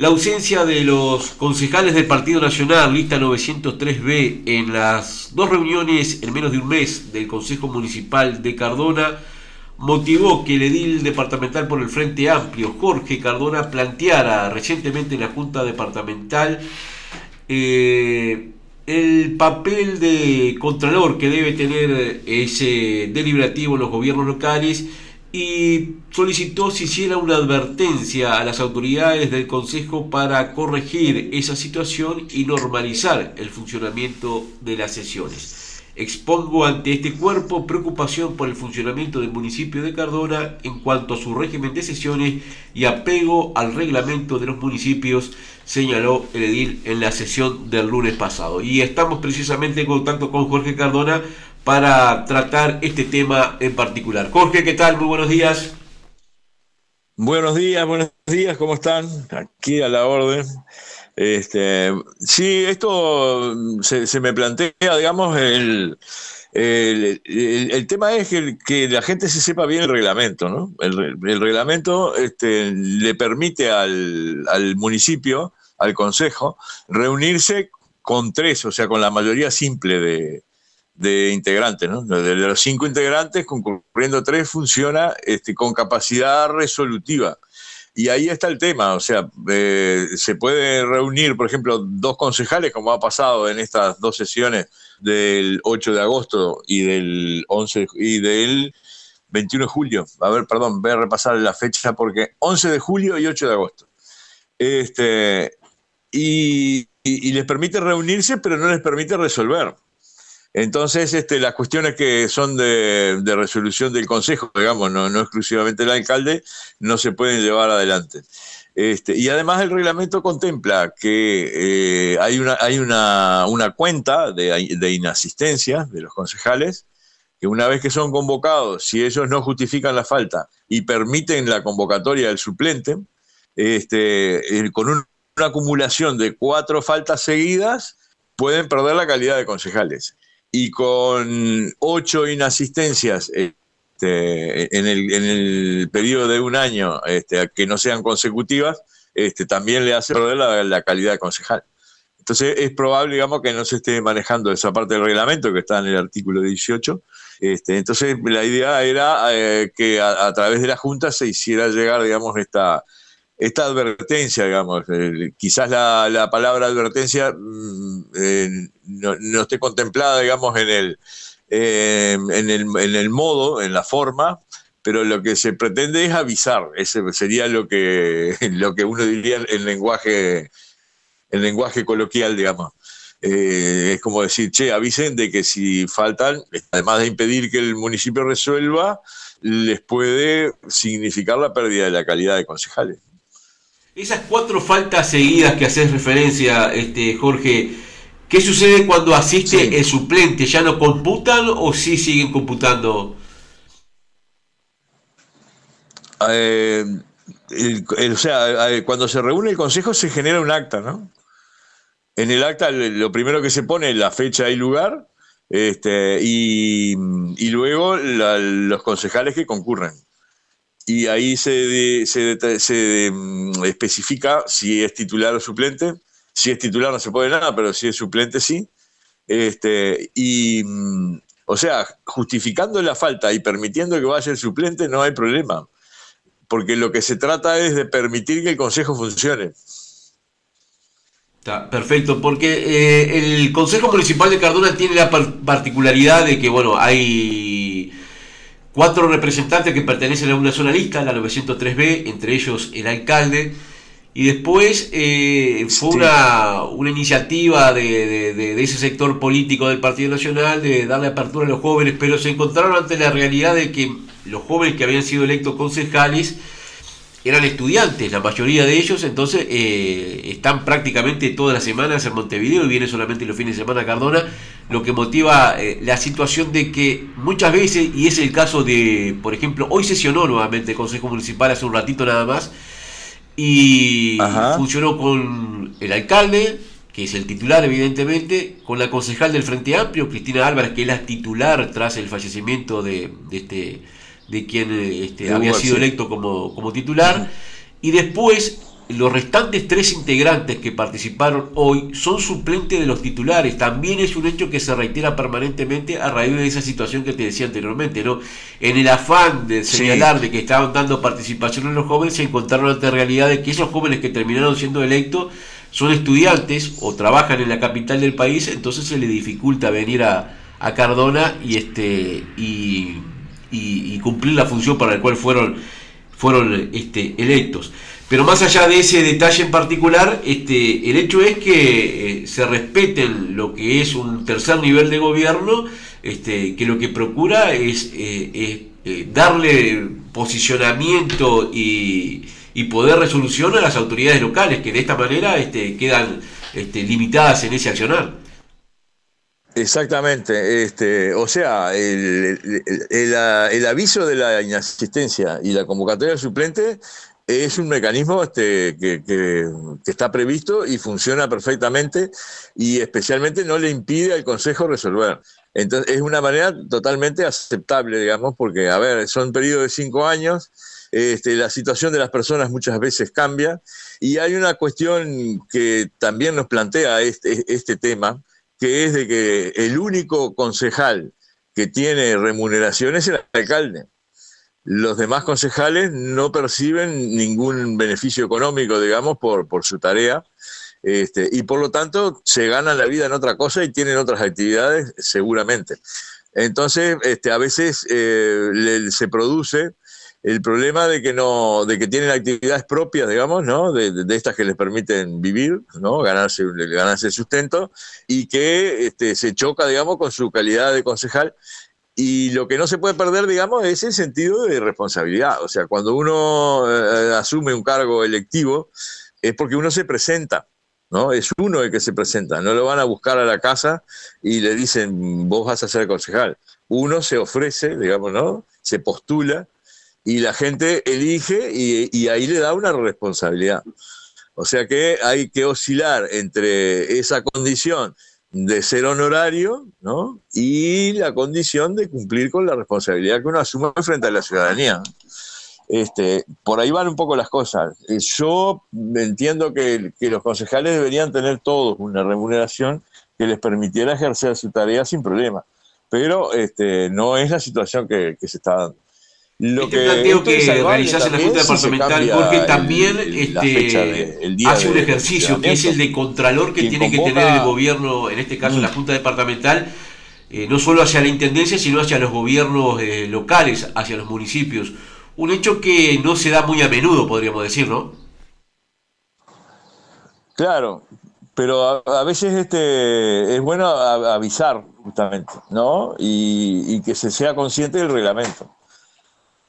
La ausencia de los concejales del Partido Nacional, lista 903B, en las dos reuniones en menos de un mes del Consejo Municipal de Cardona, motivó que el edil departamental por el Frente Amplio, Jorge Cardona, planteara recientemente en la Junta Departamental eh, el papel de contralor que debe tener ese deliberativo en los gobiernos locales y solicitó si hiciera una advertencia a las autoridades del Consejo para corregir esa situación y normalizar el funcionamiento de las sesiones. Expongo ante este cuerpo preocupación por el funcionamiento del municipio de Cardona en cuanto a su régimen de sesiones y apego al reglamento de los municipios, señaló el edil en la sesión del lunes pasado. Y estamos precisamente en contacto con Jorge Cardona para tratar este tema en particular. Jorge, ¿qué tal? Muy buenos días. Buenos días, buenos días, ¿cómo están? Aquí a la orden. Este, sí, esto se, me plantea, digamos, el, el, tema es que, la gente se sepa bien el reglamento, ¿no? El, reglamento este, le permite al, al, municipio, al consejo, reunirse con tres, o sea, con la mayoría simple de, de integrantes, ¿no? De los cinco integrantes, concurriendo tres, funciona este, con capacidad resolutiva. Y ahí está el tema, o sea, eh, se puede reunir, por ejemplo, dos concejales, como ha pasado en estas dos sesiones del 8 de agosto y del 11 y del 21 de julio. A ver, perdón, voy a repasar la fecha porque 11 de julio y 8 de agosto. Este, y les permite reunirse, pero no les permite resolver. Entonces, este, las cuestiones que son de, resolución del Consejo, digamos, no, exclusivamente el alcalde, no se pueden llevar adelante. Este, y además el reglamento contempla que eh, hay, una, hay una, cuenta de, inasistencia de los concejales, que una vez que son convocados, si ellos no justifican la falta y permiten la convocatoria del suplente, este, con una acumulación de cuatro faltas seguidas, pueden perder la calidad de concejales y con ocho inasistencias este, en, el, periodo de un año este, que no sean consecutivas, este, también le hace perder la, calidad de concejal. Entonces es probable, digamos, que no se esté manejando esa parte del reglamento que está en el artículo 18. Este, entonces la idea era eh, que a, través de la Junta se hiciera llegar, digamos, esta, esta advertencia, digamos, quizás la, palabra advertencia mm, eh, no, esté contemplada, digamos, en el, eh, en, el, en el modo, en la forma, pero lo que se pretende es avisar, ese sería lo que, lo que uno diría en lenguaje, en lenguaje coloquial, digamos. Eh, es como decir, che, avisen de que si faltan, además de impedir que el municipio resuelva, les puede significar la pérdida de la calidad de concejales. Esas cuatro faltas seguidas que haces referencia, este, Jorge, ¿qué sucede cuando asiste el suplente? ¿Ya no computan o sí siguen computando? Eh, o sea, cuando se reúne el consejo se genera un acta, ¿no? En el acta lo primero que se pone es la fecha y lugar, este, y, luego los concejales que concurren y ahí se, se, mm, especifica si es titular o suplente. Si es titular no se puede nada, pero si es suplente sí. Este, y, mm, o sea, justificando la falta y permitiendo que vaya el suplente no hay problema, porque lo que se trata es de permitir que el Consejo funcione. Está, perfecto, porque eh, el Consejo Municipal de Cardona tiene la particularidad de que, bueno, hay cuatro representantes que pertenecen a una sola lista, la 903B, entre ellos el alcalde, y después eh, fue una, una, iniciativa de, ese sector político del Partido Nacional de darle apertura a los jóvenes, pero se encontraron ante la realidad de que los jóvenes que habían sido electos concejales eran estudiantes, la mayoría de ellos, entonces eh, están prácticamente todas las semanas en Montevideo y viene solamente los fines de semana a Cardona, lo que motiva eh, la situación de que muchas veces, y es el caso de, por ejemplo, hoy sesionó nuevamente el Consejo Municipal hace un ratito nada más, y funcionó con el alcalde, que es el titular evidentemente, con la concejal del Frente Amplio, Cristina Álvarez, que es la titular tras el fallecimiento de, de este de quien este, había sido electo como, como titular, y después los restantes tres integrantes que participaron hoy son suplentes de los titulares. También es un hecho que se reitera permanentemente a raíz de esa situación que te decía anteriormente. ¿no? En el afán de señalar de que estaban dando participación en los jóvenes, se encontraron ante realidad de que esos jóvenes que terminaron siendo electos son estudiantes o trabajan en la capital del país, entonces se les dificulta venir a, a Cardona y, este, y, y, cumplir la función para la cual fueron, fueron este, electos. Pero más allá de ese detalle en particular, este, el hecho es que eh, se respeten lo que es un tercer nivel de gobierno, este, que lo que procura es, eh, eh, darle posicionamiento y, y, poder resolución a las autoridades locales, que de esta manera este, quedan este, limitadas en ese accionar. Exactamente, este, o sea, el, el, aviso de la inasistencia y la convocatoria del suplente es un mecanismo este, que, está previsto y funciona perfectamente y especialmente no le impide al Consejo resolver. Entonces es una manera totalmente aceptable, digamos, porque, a ver, son periodos de cinco años, este, la situación de las personas muchas veces cambia y hay una cuestión que también nos plantea este, este tema, que es de que el único concejal que tiene remuneración es el alcalde. Los demás concejales no perciben ningún beneficio económico, digamos, por, su tarea. Este, y por lo tanto se ganan la vida en otra cosa y tienen otras actividades seguramente. Entonces, este, a veces eh, se produce el problema de que no, de que tienen actividades propias, digamos, ¿no? De, estas que les permiten vivir, ¿no? Ganarse, ganarse sustento, y que este, se choca, digamos, con su calidad de concejal. Y lo que no se puede perder, digamos, es el sentido de responsabilidad. O sea, cuando uno eh, asume un cargo electivo, es porque uno se presenta, ¿no? Es uno el que se presenta, no lo van a buscar a la casa y le dicen, vos vas a ser concejal. Uno se ofrece, digamos, ¿no? Se postula y la gente elige y, ahí le da una responsabilidad. O sea que hay que oscilar entre esa condición de ser honorario ¿no? y la condición de cumplir con la responsabilidad que uno asume frente a la ciudadanía. Este, por ahí van un poco las cosas. Yo entiendo que, los concejales deberían tener todos una remuneración que les permitiera ejercer su tarea sin problema, pero este, no es la situación que se está dando. Lo este que planteo que realizás en la Junta Departamental, porque también este, hace un ejercicio que es el de contralor que tiene que tener el gobierno, en este caso la mm. Junta Departamental, eh, no solo hacia la Intendencia, sino hacia los gobiernos eh, locales, hacia los municipios. Un hecho que no se da muy a menudo, podríamos decir, ¿no? Claro, pero a, veces este es bueno avisar justamente, ¿no? Y, y que se sea consciente del reglamento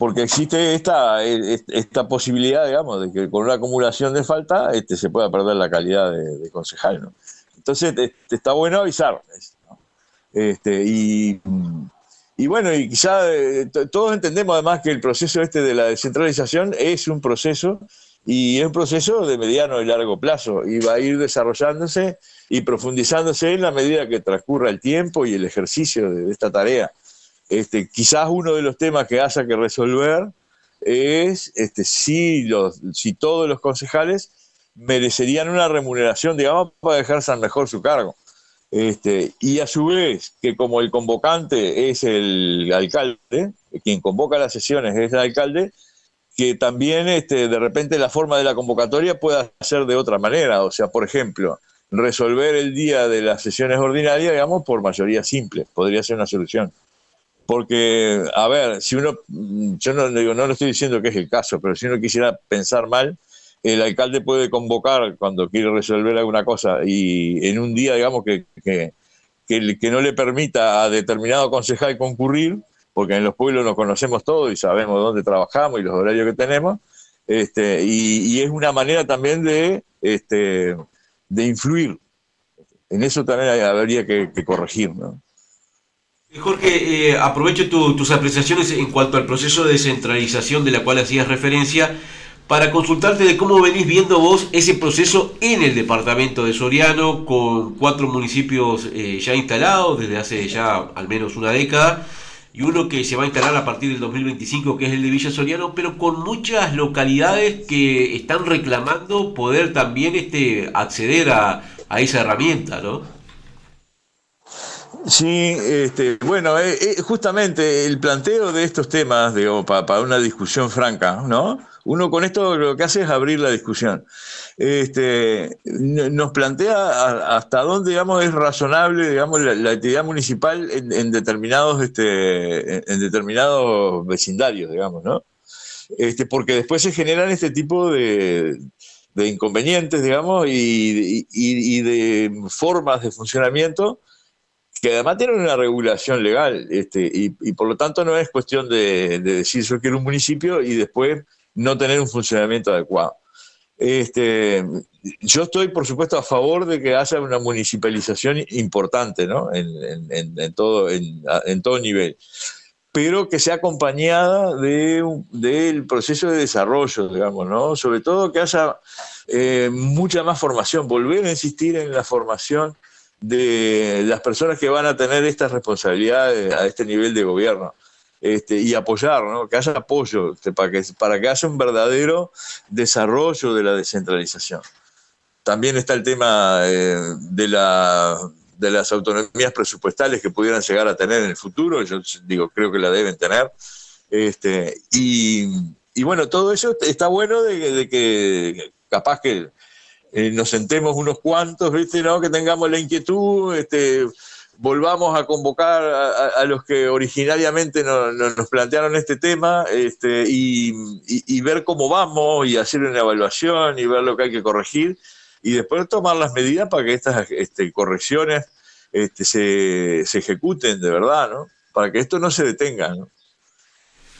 porque existe esta, esta posibilidad, digamos, de que con una acumulación de falta este, se pueda perder la calidad de, concejal. ¿no? Entonces está bueno avisar. Este, y, y, bueno, y quizá eh, todos entendemos además que el proceso este de la descentralización es un proceso y es un proceso de mediano y largo plazo y va a ir desarrollándose y profundizándose en la medida que transcurra el tiempo y el ejercicio de esta tarea. Este, quizás uno de los temas que haya que resolver es este, si, los, si todos los concejales merecerían una remuneración, digamos, para dejarse mejor su cargo. Este, y a su vez, que como el convocante es el alcalde, quien convoca las sesiones es el alcalde, que también este, de repente la forma de la convocatoria pueda ser de otra manera. O sea, por ejemplo, resolver el día de las sesiones ordinarias, digamos, por mayoría simple, podría ser una solución. Porque, a ver, si uno, yo no, digo, no lo estoy diciendo que es el caso, pero si uno quisiera pensar mal, el alcalde puede convocar cuando quiere resolver alguna cosa y en un día, digamos, que, que, que, no le permita a determinado concejal concurrir, porque en los pueblos nos conocemos todos y sabemos dónde trabajamos y los horarios que tenemos, este, y, es una manera también de, este, de influir. En eso también habría que, que corregir, ¿no? Jorge, eh, aprovecho tus apreciaciones en cuanto al proceso de descentralización de la cual hacías referencia para consultarte de cómo venís viendo vos ese proceso en el departamento de Soriano con cuatro municipios eh, ya instalados desde hace ya al menos una década y uno que se va a instalar a partir del 2025, que es el de Villa Soriano, pero con muchas localidades que están reclamando poder también este, acceder a, esa herramienta, ¿no? Sí, este, bueno, eh, eh, justamente el planteo de estos temas, digo, para una discusión franca, ¿no? Uno con esto lo que hace es abrir la discusión. Este, nos plantea hasta dónde digamos, es razonable digamos, la, actividad municipal en, determinados, este, en determinados vecindarios, digamos, ¿no? Este, porque después se generan este tipo de, inconvenientes, digamos, y, de formas de funcionamiento que además tienen una regulación legal, este, y, por lo tanto no es cuestión de, de decir yo quiero un municipio y después no tener un funcionamiento adecuado. Este, yo estoy, por supuesto, a favor de que haya una municipalización importante ¿no? en, todo, en, todo nivel, pero que sea acompañada del de, proceso de desarrollo, digamos, ¿no? sobre todo que haya eh, mucha más formación, volver a insistir en la formación de las personas que van a tener estas responsabilidades a este nivel de gobierno. Este, y apoyar, ¿no? que haya apoyo este, para, que, para que haya un verdadero desarrollo de la descentralización. También está el tema eh, de, la, de las autonomías presupuestales que pudieran llegar a tener en el futuro, yo digo, creo que la deben tener. Este, y, y bueno, todo eso está bueno de, que capaz que eh, nos sentemos unos cuantos, ¿viste? ¿no? que tengamos la inquietud, este, volvamos a convocar a, los que originariamente nos plantearon este tema este, y, ver cómo vamos y hacer una evaluación y ver lo que hay que corregir y después tomar las medidas para que estas este, correcciones este, se, se, ejecuten de verdad, ¿no? para que esto no se detenga. ¿no?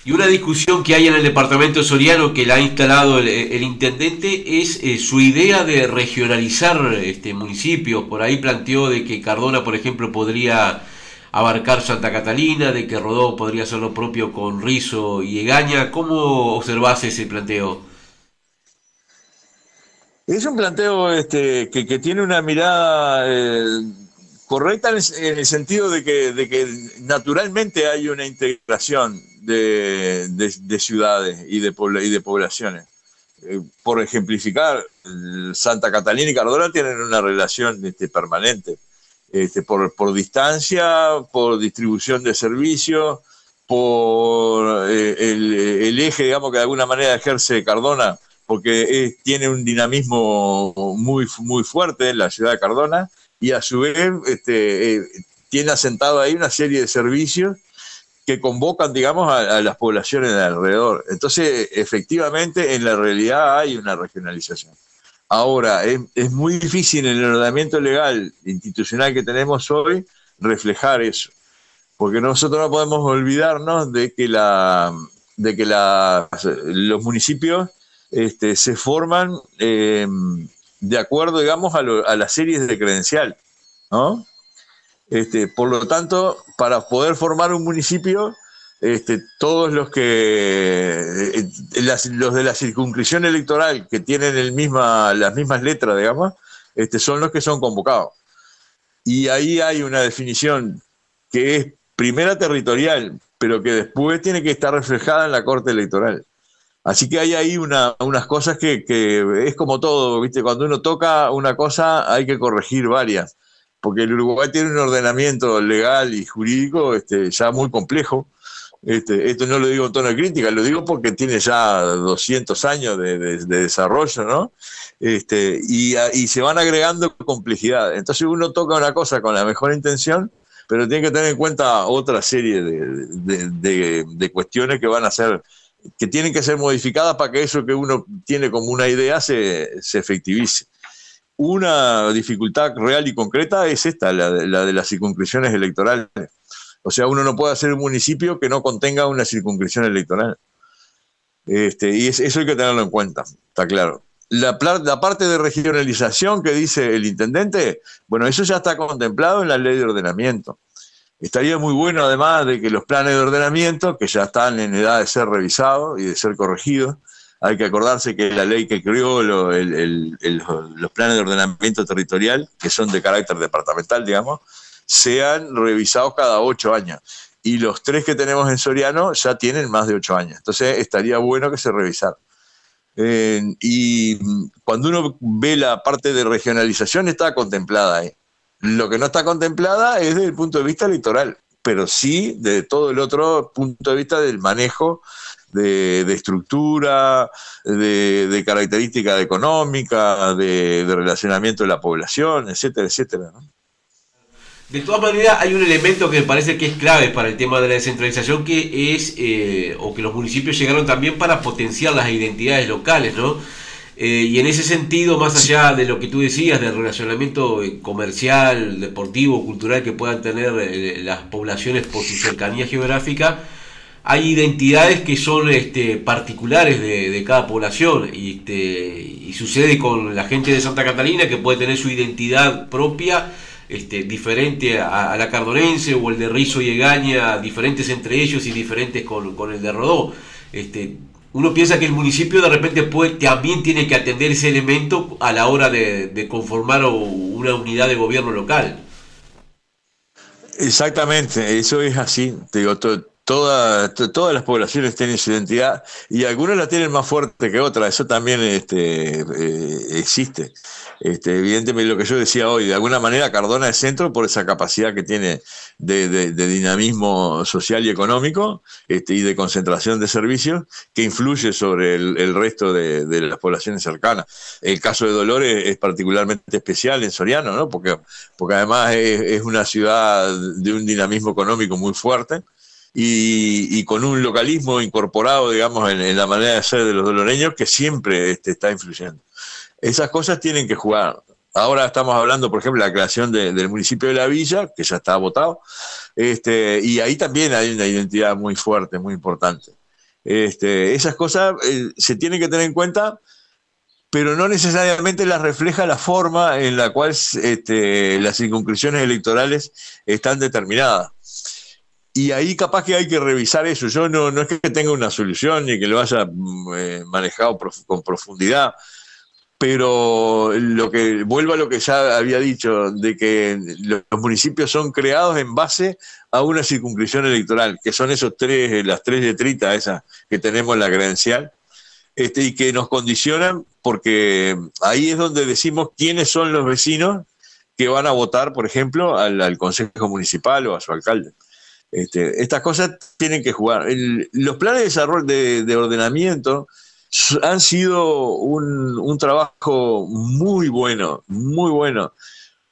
Y una discusión que hay en el departamento soriano que la ha instalado el, intendente es eh, su idea de regionalizar este municipio. Por ahí planteó de que Cardona, por ejemplo, podría abarcar Santa Catalina, de que Rodó podría hacer lo propio con Rizo y Egaña. ¿Cómo observás ese planteo? Es un planteo este, que, tiene una mirada eh, correcta en el, sentido de que, de que naturalmente hay una integración de, ciudades y de, y de poblaciones. Eh, por ejemplificar, Santa Catalina y Cardona tienen una relación este, permanente, este, por, por, distancia, por distribución de servicios, por eh, el, eje, digamos, que de alguna manera ejerce Cardona, porque tiene un dinamismo muy, muy fuerte en la ciudad de Cardona, y a su vez este, eh, tiene asentado ahí una serie de servicios que convocan, digamos, a, las poblaciones de alrededor. Entonces, efectivamente, en la realidad hay una regionalización. Ahora, es, muy difícil en el ordenamiento legal institucional que tenemos hoy reflejar eso, porque nosotros no podemos olvidarnos de que, los municipios este, se forman eh, de acuerdo, digamos, a, a las series de credencial, ¿no? Este, por lo tanto, para poder formar un municipio, este, todos los que eh, los de la circunscripción electoral que tienen el misma, las mismas letras, digamos, este, son los que son convocados. Y ahí hay una definición que es primera territorial, pero que después tiene que estar reflejada en la Corte Electoral. Así que hay ahí unas cosas que, que, es como todo, ¿viste? Cuando uno toca una cosa hay que corregir varias porque el Uruguay tiene un ordenamiento legal y jurídico este, ya muy complejo. Este, esto no lo digo en tono de crítica, lo digo porque tiene ya 200 años de, desarrollo, ¿no? Este, y, se van agregando complejidades. Entonces uno toca una cosa con la mejor intención, pero tiene que tener en cuenta otra serie de, cuestiones que van a ser, que tienen que ser modificadas para que eso que uno tiene como una idea se, se efectivice. Una dificultad real y concreta es esta, la de, las circunscripciones electorales. O sea, uno no puede hacer un municipio que no contenga una circunscripción electoral. Este, y eso hay que tenerlo en cuenta, está claro. La, la, parte de regionalización que dice el intendente, bueno, eso ya está contemplado en la ley de ordenamiento. Estaría muy bueno además de que los planes de ordenamiento, que ya están en edad de ser revisados y de ser corregidos, hay que acordarse que la ley que creó los planes de ordenamiento territorial, que son de carácter departamental, digamos, sean revisados cada ocho años. y los tres que tenemos en Soriano ya tienen más de ocho años. Entonces estaría bueno que se revisara. y cuando uno ve la parte de regionalización está contemplada ahí. Lo que no está contemplada es desde el punto de vista electoral, pero sí de todo el otro punto de vista del manejo de, estructura, de, de características económicas, de, relacionamiento de la población, etcétera, etcétera. De todas maneras, hay un elemento que me parece que es clave para el tema de la descentralización, que es, eh, o que los municipios llegaron también para potenciar las identidades locales, ¿no? Eh, y en ese sentido, más allá de lo que tú decías, del relacionamiento eh, comercial, deportivo, cultural que puedan tener las poblaciones por su cercanía geográfica, hay identidades que son este, particulares de, cada población y, este, y sucede con la gente de Santa Catalina que puede tener su identidad propia este, diferente a, la cardonense o el de Rizo y Egaña, diferentes entre ellos y diferentes con, el de Rodó. Este, uno piensa que el municipio de repente puede, también tiene que atender ese elemento a la hora de, conformar una unidad de gobierno local. Exactamente, eso es así. digo, todas las poblaciones tienen su identidad y algunas la tienen más fuerte que otras, eso también este, eh, existe. Este, evidentemente, lo que yo decía hoy, de alguna manera Cardona es centro por esa capacidad que tiene de, dinamismo social y económico este, y de concentración de servicios que influye sobre el, resto de, las poblaciones cercanas. El caso de Dolores es particularmente especial en Soriano, ¿no? porque, porque además es, una ciudad de un dinamismo económico muy fuerte. Y, con un localismo incorporado, digamos, en, la manera de ser de los doloreños que siempre este, está influyendo. Esas cosas tienen que jugar. Ahora estamos hablando, por ejemplo, de la creación del municipio de La Villa, que ya está votado, este, y ahí también hay una identidad muy fuerte, muy importante. Este, esas cosas eh, se tienen que tener en cuenta, pero no necesariamente las refleja la forma en la cual las circunscripciones electorales están determinadas. Y ahí capaz que hay que revisar eso. Yo no, no es que tenga una solución ni que lo haya mm, eh, manejado con profundidad, pero lo que vuelvo a lo que ya había dicho, de que los municipios son creados en base a una circunscripción electoral, que son esos tres, las tres letritas esas que tenemos en la credencial, este, y que nos condicionan porque ahí es donde decimos quiénes son los vecinos que van a votar, por ejemplo, al, consejo municipal o a su alcalde. Este, estas cosas tienen que jugar. los planes de desarrollo de ordenamiento han sido un, trabajo muy bueno, muy bueno,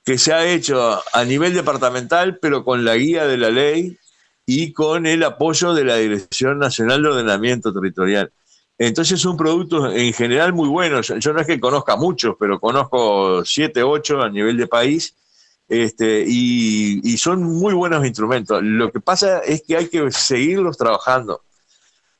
que se ha hecho a nivel departamental, pero con la guía de la ley y con el apoyo de la Dirección Nacional de Ordenamiento Territorial. Entonces es un producto en general muy bueno. Yo no es que conozca muchos, pero conozco siete, ocho a nivel de país, este, y, son muy buenos instrumentos. Lo que pasa es que hay que seguirlos trabajando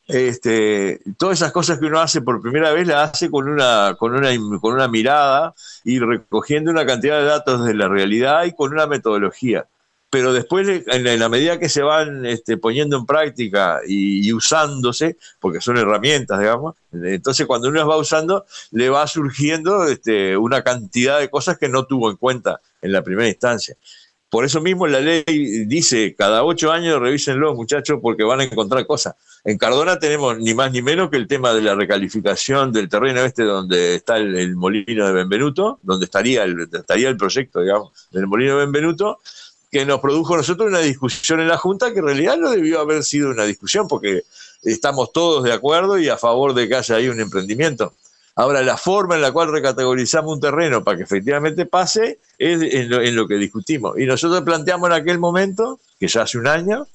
este, todas esas cosas que uno hace por primera vez las hace con una, con una, con una mirada y recogiendo una cantidad de datos de la realidad y con una metodología. Pero después, en la medida que se van este, poniendo en práctica y, usándose, porque son herramientas, digamos, entonces cuando uno las va usando, le va surgiendo este, una cantidad de cosas que no tuvo en cuenta en la primera instancia. Por eso mismo la ley dice, cada ocho años revísenlo, muchachos, porque van a encontrar cosas. En Cardona tenemos ni más ni menos que el tema de la recalificación del terreno este donde está el, molino de Benvenuto, donde estaría el, estaría el proyecto, digamos, del molino de Benvenuto, que nos produjo nosotros una discusión en la Junta que en realidad no debió haber sido una discusión porque estamos todos de acuerdo y a favor de que haya ahí un emprendimiento. Ahora, la forma en la cual recategorizamos un terreno para que efectivamente pase es en lo, que discutimos. Y nosotros planteamos en aquel momento, que ya hace un año,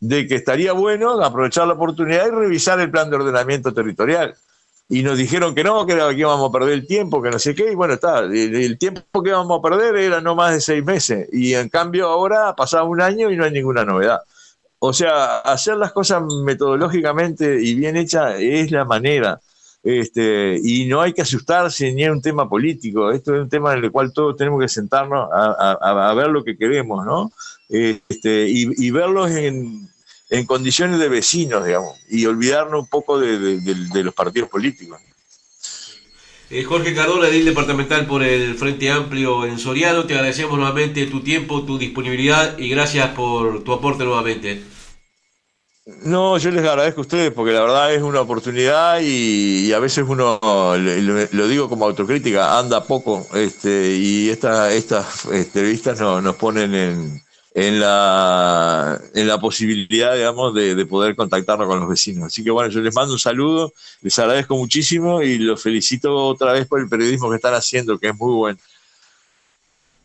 de que estaría bueno aprovechar la oportunidad y revisar el plan de ordenamiento territorial. Y nos dijeron que no, que, íbamos a perder el tiempo, que no sé qué, y bueno, está, el, tiempo que íbamos a perder era no más de seis meses, y en cambio ahora ha pasado un año y no hay ninguna novedad. O sea, hacer las cosas metodológicamente y bien hechas es la manera. Este, y no hay que asustarse ni es un tema político, esto es un tema en el cual todos tenemos que sentarnos a, ver lo que queremos, ¿no? Este, y, verlos en, condiciones de vecinos, digamos, y olvidarnos un poco de, los partidos políticos. Eh, Jorge Cardona, edil departamental por el Frente Amplio en Soriano, te agradecemos nuevamente tu tiempo, tu disponibilidad y gracias por tu aporte nuevamente. No, yo les agradezco a ustedes porque la verdad es una oportunidad y, a veces uno, lo, digo como autocrítica, anda poco este, y esta, estas entrevistas nos ponen en, en, la, en la posibilidad, digamos, de, de, poder contactarnos con los vecinos. Así que bueno, yo les mando un saludo, les agradezco muchísimo y los felicito otra vez por el periodismo que están haciendo, que es muy bueno.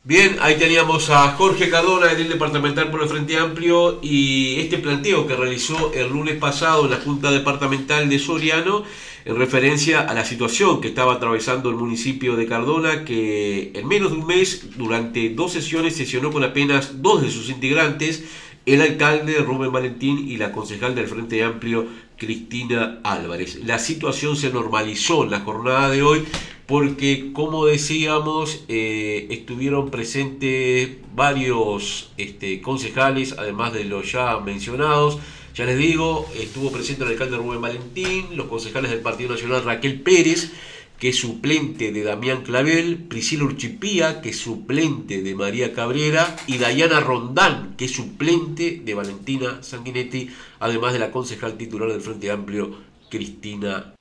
Bien, ahí teníamos a Jorge Cardona, del departamental por el Frente Amplio, y este planteo que realizó el lunes pasado en la Junta Departamental de Soriano en referencia a la situación que estaba atravesando el municipio de Cardona, que en menos de un mes, durante dos sesiones, sesionó con apenas dos de sus integrantes, el alcalde Rubén Valentín y la concejal del Frente Amplio, Cristina Álvarez. La situación se normalizó en la jornada de hoy porque, como decíamos, eh, estuvieron presentes varios este, concejales, además de los ya mencionados. Ya les digo, estuvo presente el alcalde Rubén Valentín, los concejales del Partido Nacional Raquel Pérez, que es suplente de Damián Clavel, Priscila Urchipía, que es suplente de María Cabrera, y Dayana Rondán, que es suplente de Valentina Sanguinetti, además de la concejal titular del Frente Amplio, Cristina.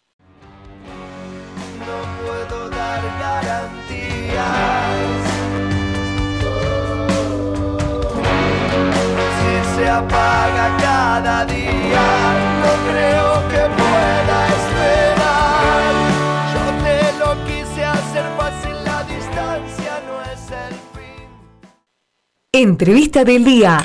No puedo dar garantías. Si se cada día, no creo que pueda Entrevista del día.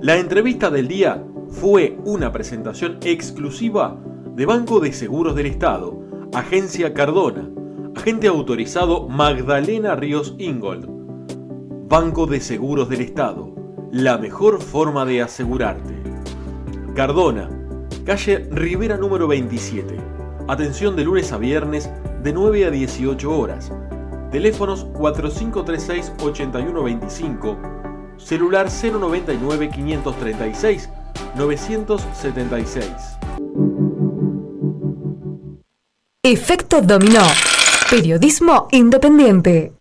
La entrevista del día fue una presentación exclusiva de Banco de Seguros del Estado, Agencia Cardona, agente autorizado Magdalena Ríos Ingold. Banco de Seguros del Estado, la mejor forma de asegurarte. Cardona, calle Rivera número 27. Atención de lunes a viernes de 9 a 18 horas. Teléfonos 4536-8125, celular 099-536-976. Efecto Dominó. Periodismo independiente.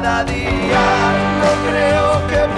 Cada día. No creo que